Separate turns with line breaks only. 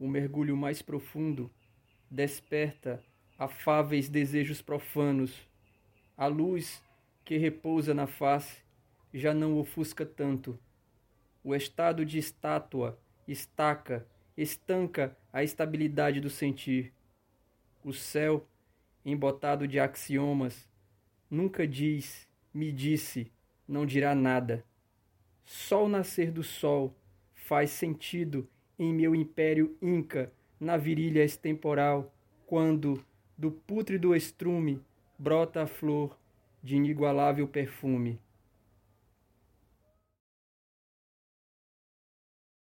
o mergulho mais profundo, desperta afáveis desejos profanos. A luz que repousa na face já não ofusca tanto. O estado de estátua estaca, estanca a estabilidade do sentir. O céu, embotado de axiomas, nunca diz, me disse, não dirá nada. Só o nascer do sol faz sentido em meu império inca, na virilha extemporal, quando, do pútrido estrume, brota a flor de inigualável perfume.